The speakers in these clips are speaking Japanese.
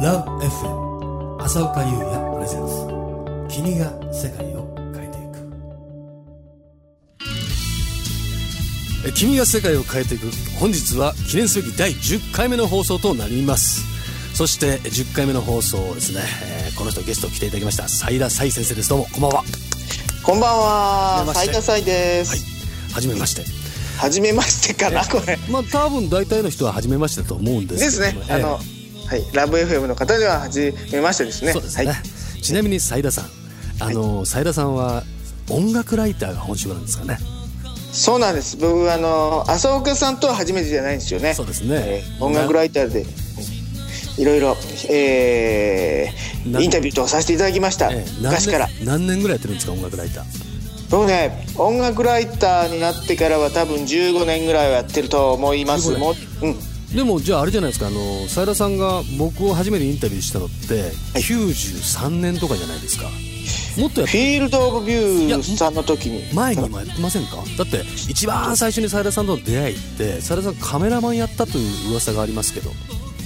LoveFM 浅岡優也プレゼンス。君が世界を変えていく。え君が世界を変えていく。本日は記念すべき第10回目の放送となります。そして10回目の放送ですね、えーこの人ゲスト来ていただきました。斉田斉先生です。どうもこんばんは。こんばんは。斉田斉です、はい。はじめましてはじめましてかなこれ。まあ多分大体の人ははじめましてだと思うんですですね。あの、はい。ラブ FM の方でははじめましてですね。そうですね、はい、ちなみに斉田さん。あの斉田さんは音楽ライターが本職なんですかね。そうなんです。僕あの浅岡さんとは初めてじゃないんですよね。そうですね。えー音楽ライターで。いろいろ、えーなインタビューとかさせていただきました、ええ。昔から。何年ぐらいやってるんですか音楽ライター僕ね音楽ライターになってからは多分15年ぐらいはやってると思います。15年？もううん。でもじゃああれじゃないですかあの斉田さんが僕を初めてインタビューしたのって93年とかじゃないですか。もっとやっフィールド・オブ・ビューさんの時に。前にもやってませんか？だって一番最初に斉田さんとの出会いって斉田さんカメラマンやったという噂がありますけど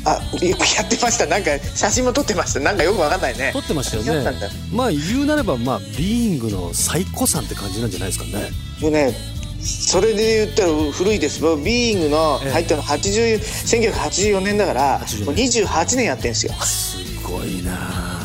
あやってました。なんか写真も撮ってました。なんかよくわかんないね。撮ってましたよね。まあ言うなればまあビーイングの最古さんって感じなんじゃないですかね。もうねそれで言ったら古いです。僕ビーイングのええ。入ったの80 1984年だから84もう28年やってんですよ。すごいな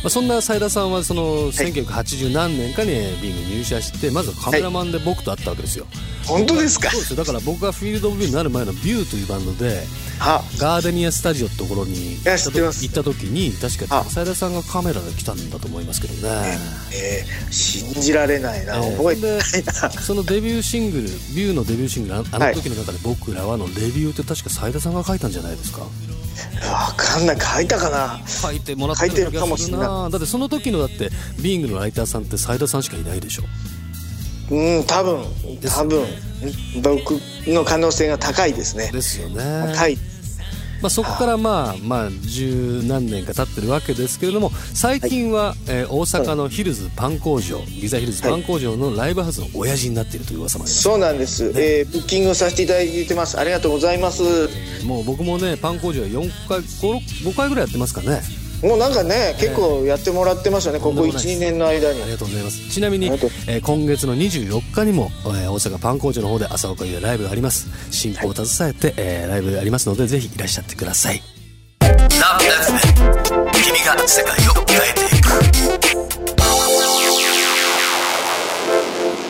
あまあ、そんな斉田さんはその1980何年かにビーイング入社してまずはカメラマンで僕と会ったわけですよ、本当ですか？そうですよ。だから僕がフィールド・オブ・ビューになる前のビューというバンドであ。ガーデニアスタジオってところに行った時に確かあ。斉田さんがカメラで来たんだと思いますけどね。えー信じられないな、ええ覚えてないな。そのデビューシングルビューのデビューシングルああの時の中で僕らはのレビューって確か斉田さんが書いたんじゃないですか？わかんない。書いたかな。書いてもらってる気がするな。だってその時のだってビングのライターさんって斉田さんしかいないでしょ。うん多分。多分。僕の可能性が高いですね。ですよね。高いまあ、そこからまあまあ十何年か経ってるわけですけれども最近は、えー大阪のヒルズパン工場ギザヒルズパン工場のライブハウスの親父になっているという噂もあります。そうなんです、えーブッキングをさせていただいてます。ありがとうございます。もう僕もねパン工場4回 5, 5回ぐらいやってますかねもうなんかね結構やってもらってますよねこことんでもないです。12年の間に。ありがとうございます。ちなみに、えー今月の24日にも、えー大阪パン工場の方で朝岡優也ライブがあります。進行を携えて、えーライブがありますのでぜひいらっしゃってください。君が世界を変えていく。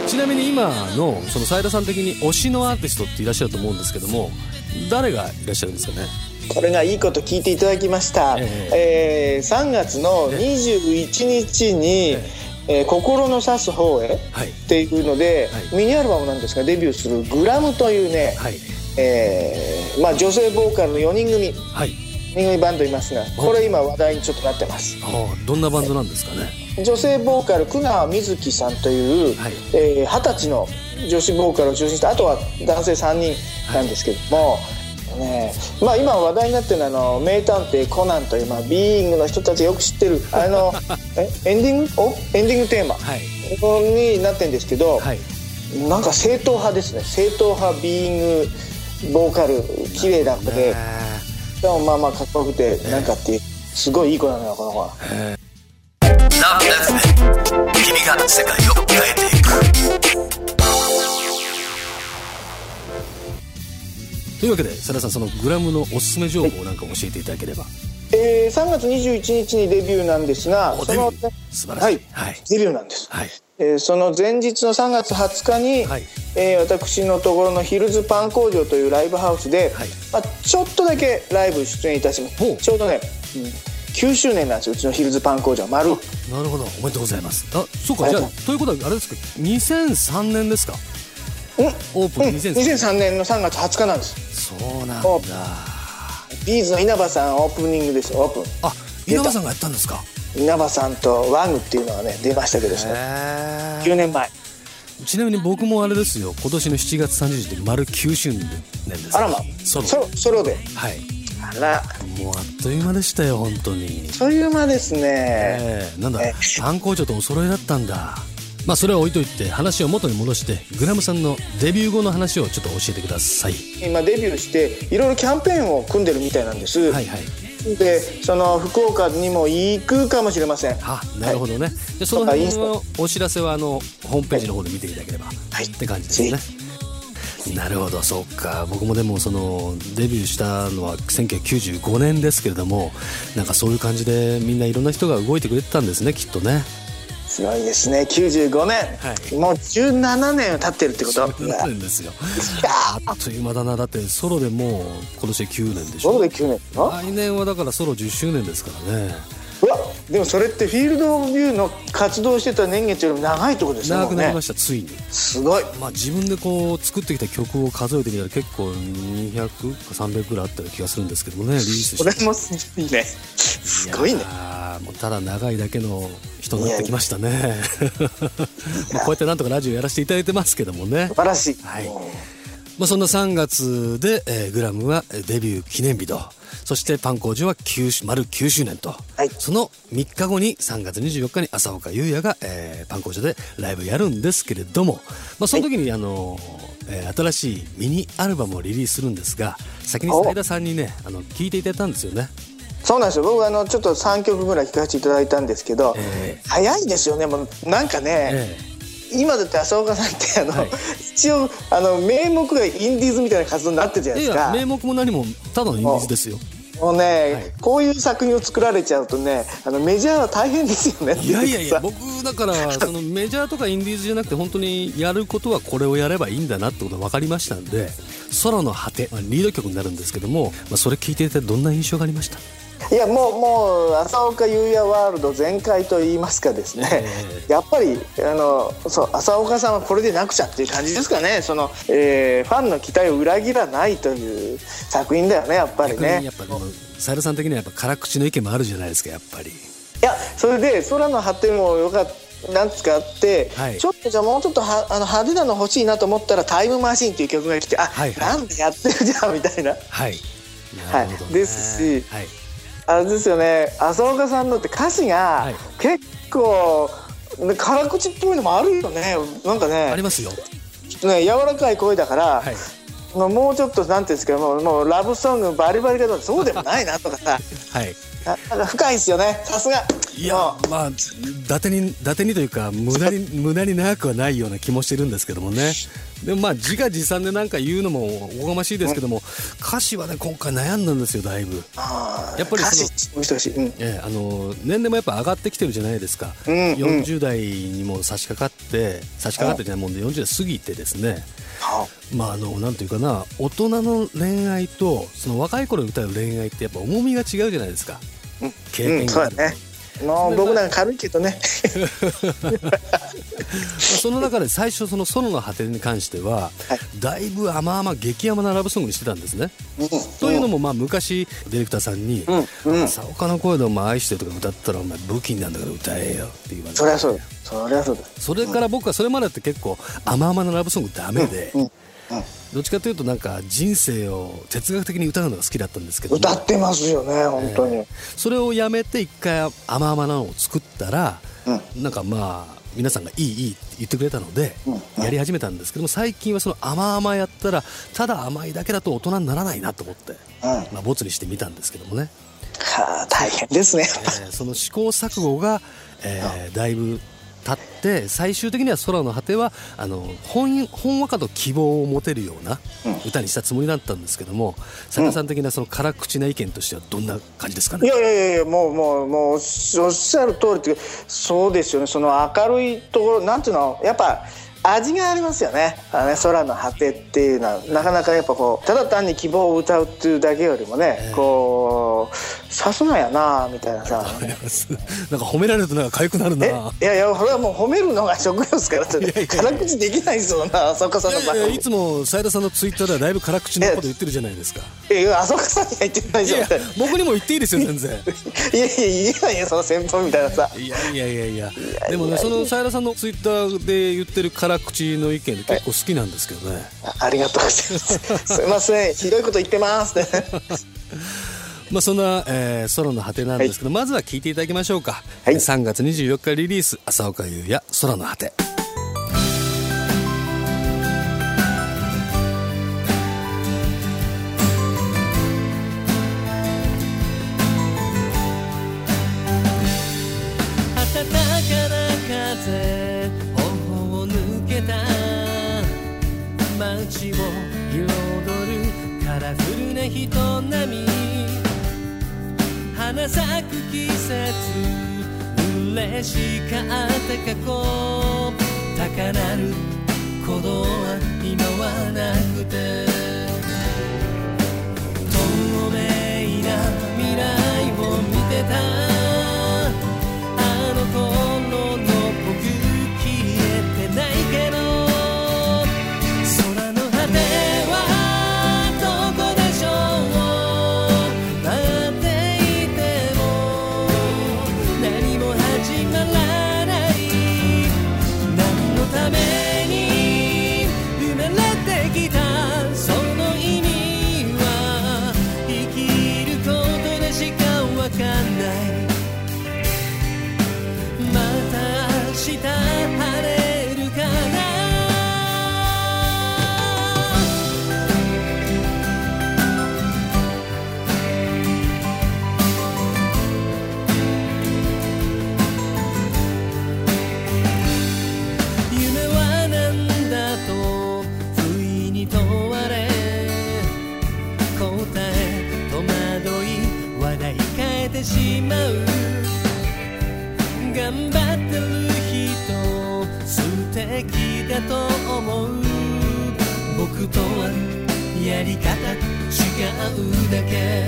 ちなみに今のその斉田さん的に推しのアーティストっていらっしゃると思うんですけども誰がいらっしゃるんですかね？これがいいこと聞いていただきました、ええ。ー3月の21日にえ「え。ー心の指す方へ」はい。っていうので、はい。ミニアルバムなんですがデビューするグラムというね、はい。えーまあ、女性ボーカルの4人組。はい。4人組バンドいますがこれ今話題にちょっとなってます。ああどんなバンドなんですかね？女性ボーカル久川瑞希さんというはい。えー二十、歳の女子ボーカルを中心してあとは男性3人なんですけども、ね。まあ、今話題になってるのはあの名探偵コナンという、まあ、ビーイングの人たちがよく知ってるあの えエンディング？お？エンディングテーマ？はい。になってるんですけど、はい。なんか正統派ですね。正統派ビーイングボーカル綺麗な子で、ね。でもまあまあかっこよくてなんかっていうすごいいい子なのよこの子は。君が世界を変えてというわけで佐田さんそのグラムのおすすめ情報なんか教えていただければ。えー、3月21日にデビューなんですがおその素晴らしい。はい、はい。デビューなんです、はい。えーその前日の3月20日に、はい。えー私のところのヒルズパン工場というライブハウスで、はい。まあ、ちょっとだけライブ出演いたします。ちょうどね、うん9周年なんですようちのヒルズパン工場丸。なるほど。おめでとうございます。あそうか。じゃあとということはあれですか？2003年ですか？うんオープンうん。2003 2003年の3月20日なんです。そうなんだ。おビーズの稲葉さんオープニングです。オープン。あ稲葉さんがやったんですか？稲葉さんとワグっていうのがね出ましたけど。ねへ9年前。ちなみに僕もあれですよ。今年の7月30日で丸9周年です。あらま。ソロ。ソロソロで。はい。あら。もうあっという間でしたよ本当に。そういう間ですね、ええなんだえパン工場とお揃いだったんだまあそれは置いといて話を元に戻してグラムさんのデビュー後の話をちょっと教えてください。今デビューしていろいろキャンペーンを組んでるみたいなんです、はいはい。でその福岡にも行くかもしれません。あなるほどね、でその辺のお知らせはあのホームページの方で見ていただければ、はい。って感じですね。なるほどそうか。僕もでもそのデビューしたのは1995年ですけれどもなんかそういう感じでみんないろんな人が動いてくれてたんですねきっとねすごいですね。95年、はい。もう17年経ってるってことそうなんですよ。あっという間だな。だってソロでもう今年で9年でしょ。そうで9年あ来年はだからソロ10周年ですからね。うわでもそれってフィールドビューの活動してた年月よりも長いってことですね。長くなりましたついに。すごい。まあ自分でこう作ってきた曲を数えてみたら結構200か300ぐらいあったような気がするんですけどもねリリースして。それもすごいね。すごいねもうただ長いだけの人になってきましたね。まあこうやってなんとかラジオやらせていただいてますけどもね。素晴らしい、はい。まあ、そんな3月で、えーグラムはえーデビュー記念日と。そしてパン工場は9周丸9周年と、はい。その3日後に3月24日に浅岡優也が、えーパン工場でライブやるんですけれども、まあ、その時に、あのえー新しいミニアルバムをリリースするんですが先に斉田さんにねあの聞いていただいたんですよね。そうなんですよ。僕あのちょっと3曲ぐらい聴かせていただいたんですけど、え早いですよね。もうなんかね、え今だって浅岡さんってあの、はい一応あの名目がインディーズみたいな活動になってるじゃないですか。や名目も何もただのインディーズですよ。もうね、はい。こういう作品を作られちゃうとねあのメジャーは大変ですよね。いやいやいや僕だからそのメジャーとかインディーズじゃなくて本当にやることはこれをやればいいんだなってことが分かりましたんで「空の果て」まあリード曲になるんですけども、まあ、それ聞いていてどんな印象がありました？いやもうもう浅岡優也ワールド全開と言いますかですね、えやっぱりあのそう浅岡さんはこれでなくちゃっていう感じですかね。その、えーファンの期待を裏切らないという作品だよねやっぱりね。やっぱサイルさん的にはやっぱ辛口の意見もあるじゃないですかやっぱり。いやそれで空の果てもよかったなんつかあって、はい。ちょっとじゃあもうちょっとはあの派手なの欲しいなと思ったら「タイムマシン」っていう曲が来てあ、はいはい。なんでやってるじゃんみたいな。はい。なるほど、ね。ですしはいあれですよね。浅岡さんのって歌詞がはい。結構、ね辛口っぽいのもあるよね。なんかあねりますよ。ね柔らかい声だから、はい。まあもうちょっとなんていうんですかもうもうラブソングバリバリだとそうでもないなとかさ。はい。ななんか深いですよね。さすが。いやまあ伊達に伊達にというか無駄に無駄に長くはないような気もしてるんですけどもねでもまあ自画自賛でなんか言うのもおこがましいですけども歌詞はね今回悩んだんですよだいぶ。やっぱりそのええあの年齢もやっぱ上がってきてるじゃないですか、うんうん。40代にも差し掛かって差し掛かってじゃないもんで40代過ぎてですね。はまああのなんていうかな大人の恋愛とその若い頃に歌う恋愛ってやっぱ重みが違うじゃないですか。うん経うん、験があると、そうだねもう僕なんか軽いけどね。ま あその中で最初その「ソロの果て」に関しては、だいぶ甘々激甘なラブソングにしてたんですね。というのもまあ昔ディレクターさんにうんうん「浅岡の声でお前愛してる」とか歌ったらお前武器になるんだから歌えよって言われて。そりゃそうだそりゃそうだそれから僕はそれまでって結構甘々なラブソングダメで、うんうんどっちかというとなんか人生を哲学的に歌うのが好きだったんですけど。も歌ってますよね本当に、それをやめて一回甘々なのを作ったら、うなんかまあ皆さんがいいいいって言ってくれたので、うん。やり始めたんですけども最近はその甘々やったらただ甘いだけだと大人にならないなと思って、うん。まあ、ボツにしてみたんですけどもね、はあ大変ですね。えーその試行錯誤が、えーだいぶ経って最終的には「空の果ては」あのほんほんわかと希望を持てるような歌にしたつもりだったんですけども佐田さん的なその辛口な意見としてはどんな感じですかね？いやいやいやいやもうもうもうおっしゃる通りっていうかそうですよね。その明るいところなんていうのやっぱ味がありますよね。あのね空の果てっていうのはなかなかやっぱこうただ単に希望を歌うっていうだけよりもね、こうさすがやなみたいなさ。なんか褒められるとなんか痒くなるなえいやいやこれはもう褒めるのが職業ですからいやいやいや。辛口できないですよな浅岡さんのいやいつも斉田さんのツイッターではだいぶ辛口のこと言ってるじゃないですか。いやいや浅岡さんには言ってないいやじゃん僕にも言っていいですよ全然。いやいや言えないよその先輩みたいなさ。いやいやいやいや。でもねその斉田さんのツイッターで言ってる辛口の意見結構好きなんですけどね、あありがとうございます。すいません。ひどいこと言ってます。まあそんな、えーソロの果てなんですけど、まずは聞いていただきましょうか、はい。3月24日リリース浅岡優也空の果て街を彩るカラフルな人並み。花咲く季節嬉しかった過去高鳴る鼓動は今はなくて。透明な未来を見てた。うだけ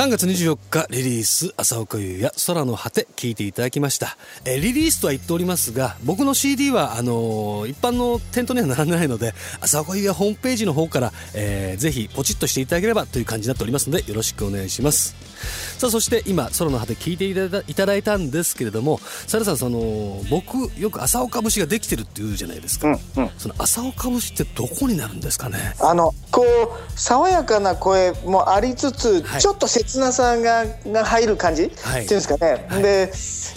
3月24日リリース朝岡優也空の果て聞いていただきました、えリリースとは言っておりますが僕の CD はあのー一般の店頭には並んでないので朝岡優也ホームページの方から、えーぜひポチッとしていただければという感じになっておりますのでよろしくお願いします。さあそして今空の果て聞いていただいたいただいたんですけれどもサラさんその僕よく朝岡節ができてるって言うじゃないですか、うんうん。その朝岡節ってどこになるんですかね？あのこう爽やかな声もありつつ、はい。ちょっと切なさがが入る感じ、はい。っていうんですかね、はい。で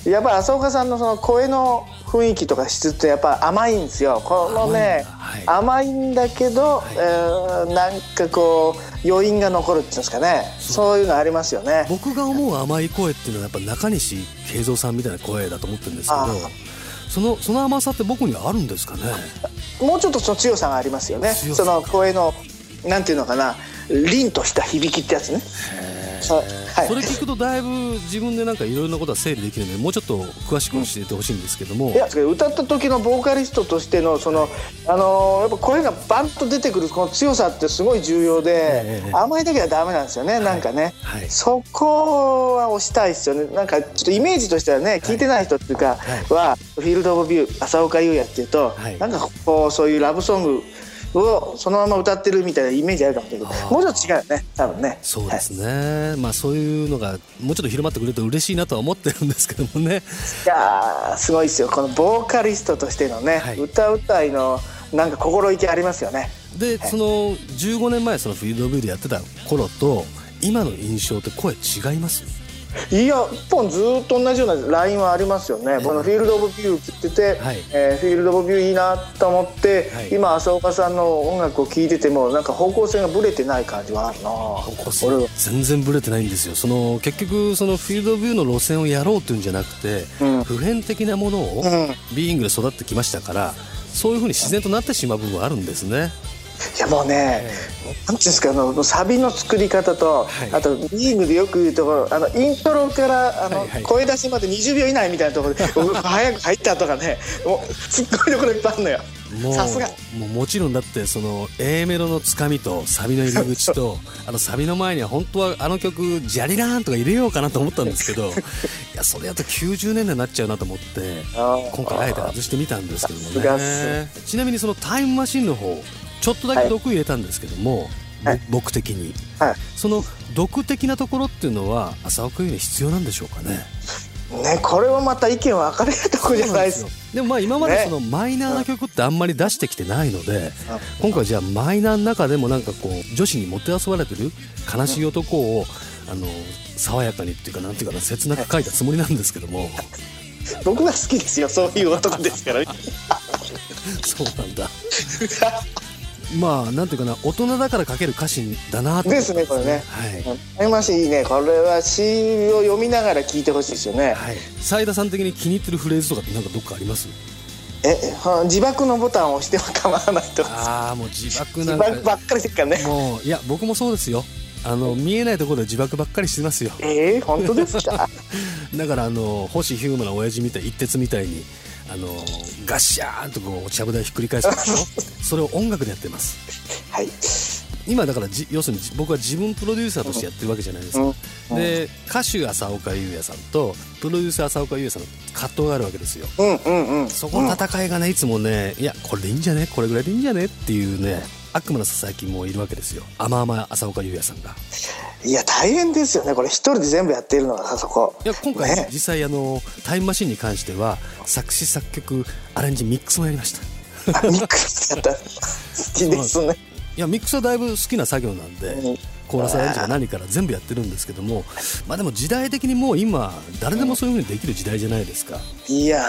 やっぱ浅岡さんのその声の雰囲気とか質ってやっぱ甘いんですよ。このね甘い,、んだけど、えーなんかこう余韻が残るっていうんですかね。そう。いうのありますよね。僕が思う甘い声っていうのはやっぱ中西慶三さんみたいな声だと思ってるんですけどあそのその甘さって僕にはあるんですかね？もうちょっとその強さがありますよね。その声のなんていうのかな凛とした響きってやつねそうはい。それ聞くとだいぶ自分でなんかいろいろなことは整理できるのでもうちょっと詳しく教えてほしいんですけども、いや歌った時のボーカリストとしてのその、あのーやっぱ声がバンと出てくるこの強さってすごい重要で、ええ。甘いだけはダメなんですよね、なんかね、はい。そこは押したいですよね。なんかちょっとイメージとしてはね聞いてない人っていうかは、フィールド・オブ・ビュー浅岡優也っていうと、はい。なんかこうそういうラブソングをそのまま歌ってるみたいなイメージあるかもしれないけどもうちょっと違うよね多分ね。そうですね、はい、まあそういうのがもうちょっと広まってくれると嬉しいなとは思ってるんですけどもね。いやすごいですよ。このボーカリストとしてのね、はい、歌うたいのなんか心意気ありますよね。で、はい、その15年前そのフィールドビューでやってた頃と今の印象って声違います？いや一本ずっと同じようなラインはありますよね、このフィールド・オブ・ビュー聞いてて、はい、えー、フィールド・オブ・ビューいいなと思って、はい、今浅岡さんの音楽を聴いててもなんか方向性がぶれてない感じはあるな。方向性全然ぶれてないんですよ。その結局そのフィールド・ビューの路線をやろうというんじゃなくて、うん、普遍的なものをビーイングで育ってきましたから、そういうふうに自然となってしまう部分はあるんですね。いやもうね、なんていうんですかあのサビの作り方と、はい、あとビーグでよく言うところあのイントロからあの、はいはい、声出しまで20秒以内みたいなところで 早く入ったとかねもうすっごいところいっぱいあるのよ。さすが。もうもちろんだってその A メロのつかみとサビの入り口と あのサビの前には本当はあの曲「ジャリラーン」とか入れようかなと思ったんですけど いやそれやと90年代になっちゃうなと思って今回あえて外してみたんですけどもね。ちなみにそのタイムマシンの方ちょっとだけ毒入れたんですけども、はい、僕的に、はい、その毒的なところっていうのは浅岡優に必要なんでしょうかね？ねこれはままた意見分かれるとこじゃないです。でもまあ今までそのマイナーな曲ってあんまり出してきてないので、今回じゃあマイナーの中でもなんかこう女子にもてあそばれてる悲しい男をあの爽やかにっていうかなんていうかな切なく書いたつもりなんですけども。僕が好きですよそういう男ですから そうなんだまあなんていうかな大人だから書ける歌詞だなですねこれね。はい。ましいいね。これは詩を読みながら聞いてほしいですよね。はい。斉田さん的に気に入ってるフレーズとかってなんかどっかあります？え自爆のボタンを押しては構わないとああもう自爆なんか自爆ばっかりしてるからね。もういや僕もそうですよ。あの見えないところで自爆ばっかりしてますよ。ええー、本当ですか？だからあの星ヒューマな親父みたい一徹みたいにあのガッシャーンとこうちゃぶ台ひっくり返すでしょ？それを音楽でやってます。はい。今だから要するに僕は自分プロデューサーとしてやってるわけじゃないです。か、うん、で歌手浅岡優也さんとプロデューサー浅岡優也さんの葛藤があるわけですよ、うんうんうん、そこの戦いがねいつもねいやこれでいいんじゃね？これぐらいでいいんじゃね？っていうね悪魔のささやきもいるわけですよ。甘々浅岡優也さんがいや大変ですよね。これ一人で全部やっているのがそこ。いや今回、ね、実際あのタイムマシンに関しては作詞作曲アレンジミックスもやりました。ミックスやった。好きですね。いやミックスはだいぶ好きな作業なんで、うん、コーラスアレンジが何から全部やってるんですけどもまあでも時代的にもう今誰でもそういうふうにできる時代じゃないですか、いや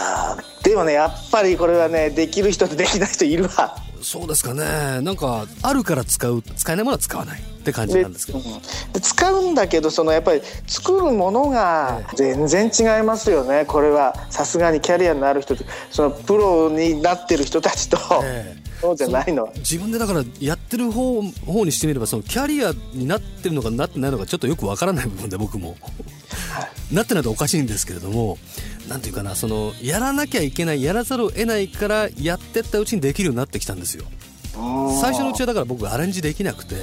でもねやっぱりこれはねできる人とできない人いるわそうですかね。なんかあるから使う使えないものは使わないって感じなんですけど、うん、使うんだけどそのやっぱり作るものが全然違いますよね。これはさすがにキャリアのある人そのプロになってる人たちと、えーそうじゃないの。自分でだからやってる方方にしてみればそのキャリアになってるのかなってないのかちょっとよくわからない部分で僕も。なってないとおかしいんですけれどもなんていうかなそのやらなきゃいけないやらざるを得ないからやってったうちにできるようになってきたんですよ。最初のうちはだから僕アレンジできなくて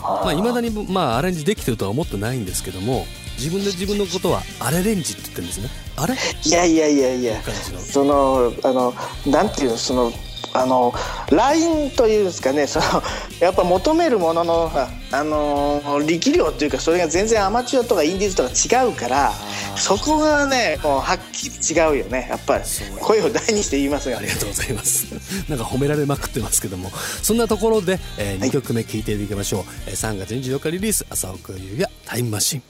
まあ、未だに、まあ、アレンジできてるとは思ってないんですけども自分で自分のことはアレレンジって言ってるんですね。あれ？いやいやいやいや。そのあのなんていうのそのあの LINE というんですかねそのやっぱ求めるもののあの力量というかそれが全然アマチュアとかインディーズとか違うからそこがねもうはっきり違うよね。やっぱり声を大にして言いますがありがとうございます。なんか褒められまくってますけども。そんなところで、えー、2曲目聴いていきましょう、はい、3月24日リリース浅岡優也タイムマシン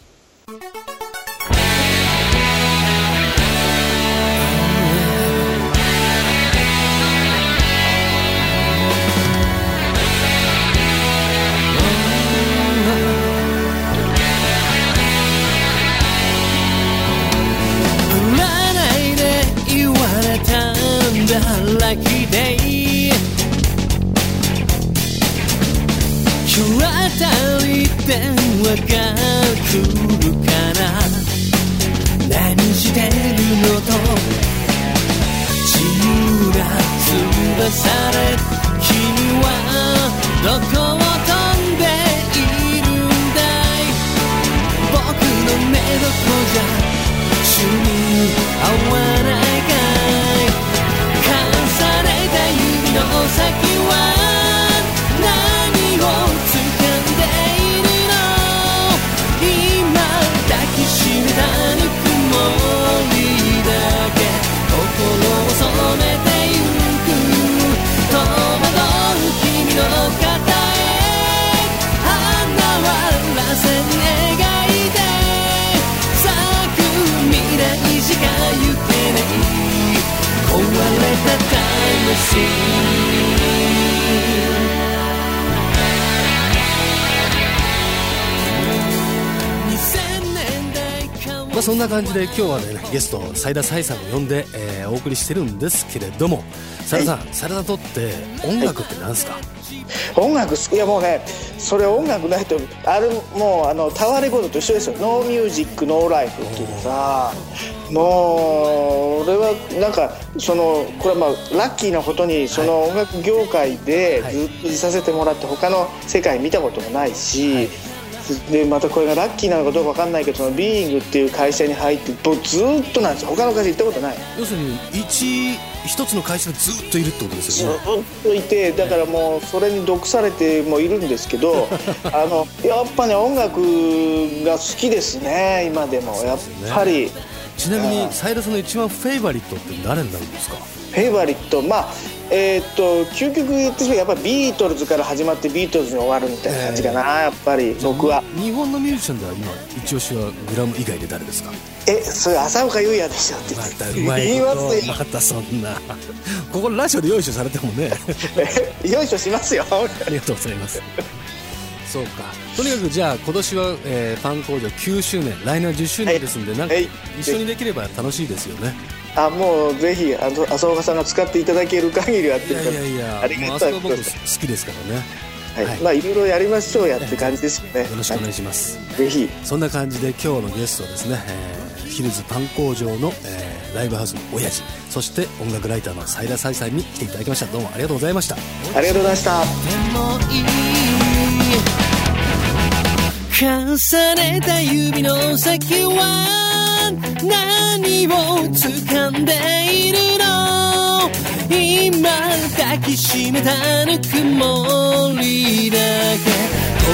が来るから。何してるのと。自由な翼で君はどこを飛んでいるんだい。僕の目どこじゃ主に合わないかい。重ねた指の先はそんな感じで今日はねゲスト斉田彩さんを呼んで、えーお送りしてるんですけれども斉田さん斉田さんにとって音楽って何ですか、音楽好き。いやもうねそれ音楽ないとあるもうあのタワーレコードと一緒ですよ。ノーミュージックノーライフっていうさもう俺はなんかそのこれはまあラッキーなことにその音楽業界ではい。ずっといさせてもらって他の世界見たこともないし、でまたこれがラッキーなのかどうか分かんないけどそのビーイングっていう会社に入ってずっとなんですよ。他の会社行ったことない。要するに一一つの会社でずっといるってことですずよね。っといてだからもうそれに毒されてもいるんですけど あのやっぱね音楽が好きですね今でも。やっぱり、ちなみに斉田さんの一番フェイバリットって誰になるんですか？フェイバリット。まあえーっと究極言ってしまえばやっぱビートルズから始まってビートルズに終わるみたいな感じかな、やっぱり僕は。日本のミュージシャンでは今一押しはグラム以外で誰ですか？えそれ浅岡優也でしょって。またうまい言いますよまたそんな。ここラジオで用意されてもね。よいしょしますよ。ありがとうございます。そうか。とにかくじゃあ今年は、えー、パン工場9周年。来年は10周年ですんで、なんかはい。一緒にできれば楽しいですよねあもうぜひあの浅岡さんが使っていただける限りはっていやいやいやありがたい僕好きですからね。はい、はい。まあいろいろやりましょうやって感じですよね。よろしくお願いします、ぜひ。そんな感じで今日のゲストはですね、えーヒルズパン工場の、えーライブハウスの親父。そして音楽ライターの斉田彩さんに来ていただきました。どうもありがとうございました。ありがとうございました。重ねた指の先は何を掴んでいるの？今抱きしめたぬくもりだけ。心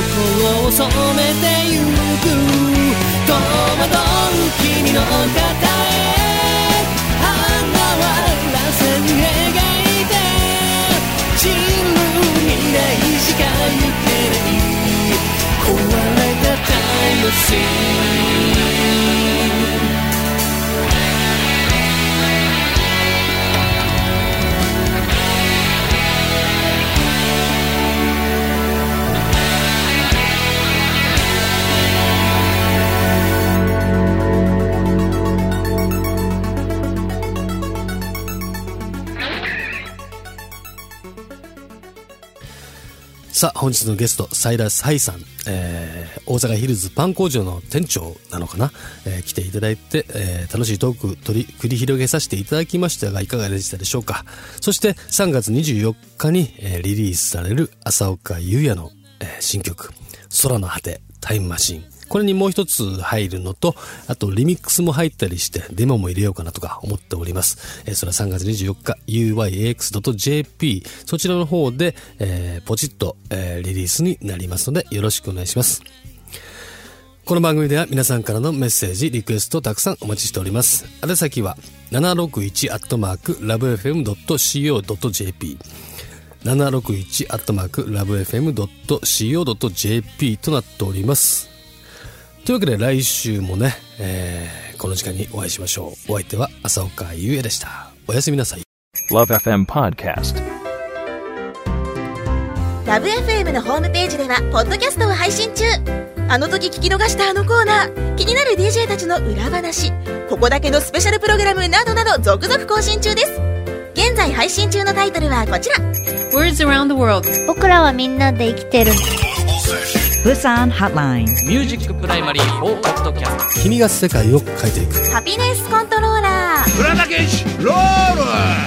を染めてゆく。戸惑う君の肩へ。花はらせに描いて。散る未来しか行けない壊れたタイさあ本日のゲスト斉田彩さん、えー大阪ヒルズパン工場の店長なのかな、えー来ていただいて、えー楽しいトーク取り繰り広げさせていただきましたがいかがでしたでしょうか？そして3月24日に、えーリリースされる朝岡優也の、えー新曲「空の果てタイムマシン」これにもう一つ入るのと、あとリミックスも入ったりして、デモも入れようかなとか思っております。えーそれは3月24日、uyax.jp、そちらの方で、えーポチッと、えーリリースになりますので、よろしくお願いします。この番組では皆さんからのメッセージ、リクエストをたくさんお待ちしております。宛先は、761アットマーク、lovefm.co.jp 761アットマーク、lovefm.co.jp となっております。というわけで来週もね、えーこの時間にお会いしましょう。お相手は浅岡優也でした。おやすみなさい。Love FM Podcast. Love FM のホームページではポッドキャストを配信中あの時聞き逃したあのコーナー気になる DJ たちの裏話ここだけのスペシャルプログラムなどなど続々更新中です現在配信中のタイトルはこちら Words around the world. 僕らはみんなで生きてる Busan Hotline. ミュージックプライマリー4ポッドキャスト君が世界を変えていく。ハピネスコントローラー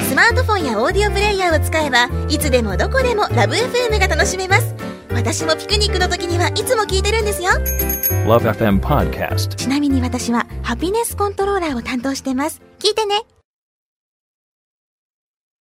スマートフォンやオーディオプレイヤーを使えばいつでもどこでもラブ f m が楽しめます。私もピクニックの時にはいつも聞いてるんですよ。Love FM Podcast. ちなみに私はハピネスコントローラーを担当してます。聞いてね